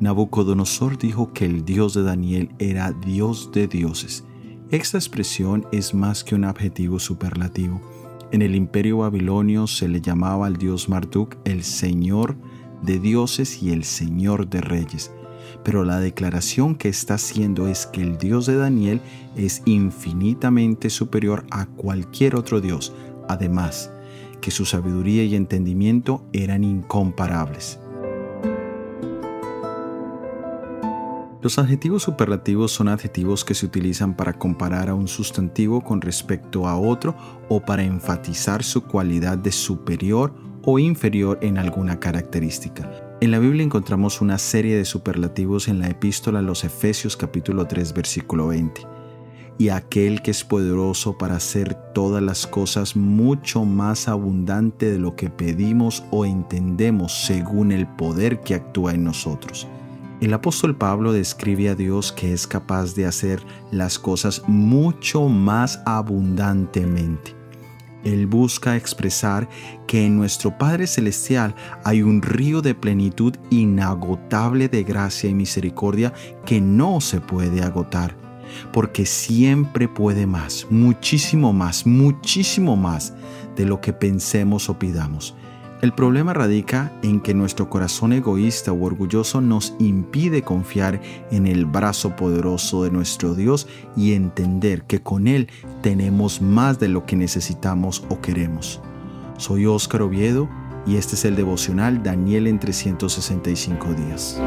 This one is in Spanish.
Nabucodonosor dijo que el Dios de Daniel era Dios de dioses. Esta expresión es más que un adjetivo superlativo. En el imperio babilonio se le llamaba al dios Marduk el Señor de dioses y el Señor de reyes. Pero la declaración que está haciendo es que el Dios de Daniel es infinitamente superior a cualquier otro Dios. Además, que su sabiduría y entendimiento eran incomparables. Los adjetivos superlativos son adjetivos que se utilizan para comparar a un sustantivo con respecto a otro o para enfatizar su cualidad de superior o inferior en alguna característica. En la Biblia encontramos una serie de superlativos en la epístola a los Efesios capítulo 3 versículo 20. Y aquel que es poderoso para hacer todas las cosas mucho más abundante de lo que pedimos o entendemos según el poder que actúa en nosotros. El apóstol Pablo describe a Dios que es capaz de hacer las cosas mucho más abundantemente. Él busca expresar que en nuestro Padre Celestial hay un río de plenitud inagotable de gracia y misericordia que no se puede agotar, porque siempre puede más, muchísimo más, muchísimo más de lo que pensemos o pidamos. El problema radica en que nuestro corazón egoísta o orgulloso nos impide confiar en el brazo poderoso de nuestro Dios y entender que con Él tenemos más de lo que necesitamos o queremos. Soy Óscar Oviedo y este es el devocional Daniel en 365 días.